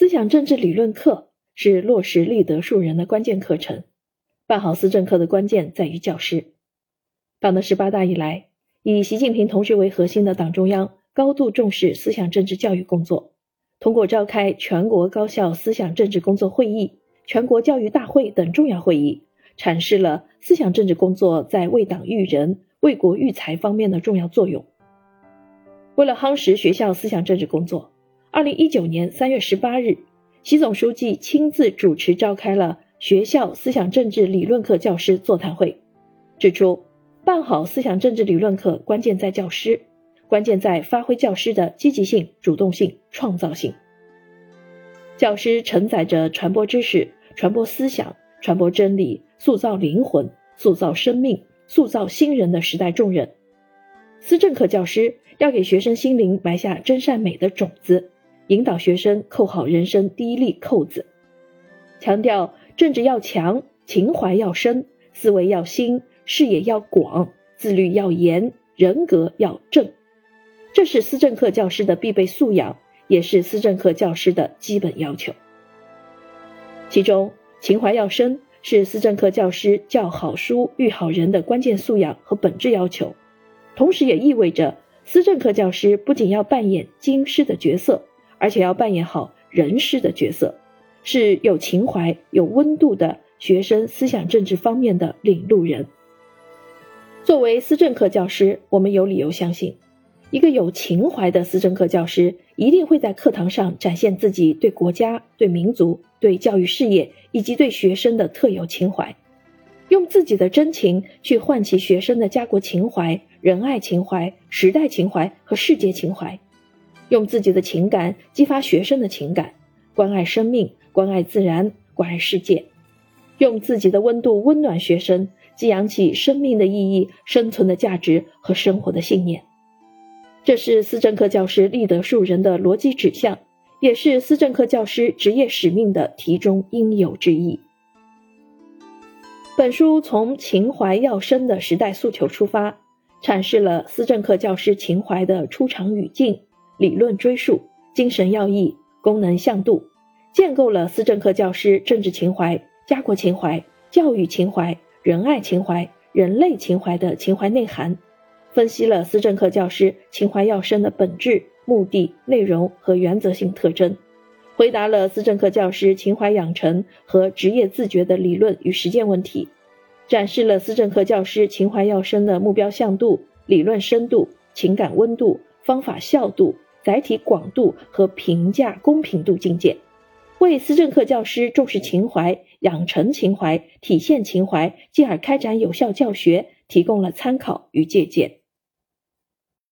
思想政治理论课是落实立德树人的关键课程。办好思政课的关键在于教师。党的十八大以来，以习近平同志为核心的党中央高度重视思想政治教育工作，通过召开全国高校思想政治工作会议、全国教育大会等重要会议，阐释了思想政治工作在为党育人、为国育才方面的重要作用。为了夯实学校思想政治工作，二零一九年三月十八日，习总书记亲自主持召开了学校思想政治理论课教师座谈会，指出办好思想政治理论课关键在教师，关键在发挥教师的积极性、主动性、创造性。教师承载着传播知识、传播思想、传播真理、塑造灵魂、塑造生命、塑造新人的时代重任。思政课教师要给学生心灵埋下真善美的种子。引导学生扣好人生第一粒扣子，强调政治要强，情怀要深，思维要新，视野要广，自律要严，人格要正。这是思政课教师的必备素养，也是思政课教师的基本要求。其中，情怀要深是思政课教师教好书、育好人的关键素养和本质要求，同时也意味着思政课教师不仅要扮演经师的角色。而且要扮演好人师的角色，是有情怀、有温度的学生思想政治方面的领路人。作为思政课教师，我们有理由相信，一个有情怀的思政课教师一定会在课堂上展现自己对国家、对民族、对教育事业以及对学生的特有情怀，用自己的真情去唤起学生的家国情怀、仁爱情怀、时代情怀和世界情怀。用自己的情感激发学生的情感，关爱生命，关爱自然，关爱世界；用自己的温度温暖学生，激扬起生命的意义、生存的价值和生活的信念。这是思政课教师立德树人的逻辑指向，也是思政课教师职业使命的题中应有之义。本书从情怀要深的时代诉求出发，阐释了思政课教师情怀的出场语境。理论追溯、精神要义、功能向度，建构了思政课教师政治情怀、家国情怀、教育情怀、仁爱情怀、人类情怀的情怀内涵，分析了思政课教师情怀要深的本质、目的、内容和原则性特征，回答了思政课教师情怀养成和职业自觉的理论与实践问题，展示了思政课教师情怀要深的目标向度、理论深度、情感温度、方法效度。载体广度和评价公平度境界，为思政课教师重视情怀、养成情怀、体现情怀，进而开展有效教学提供了参考与借鉴。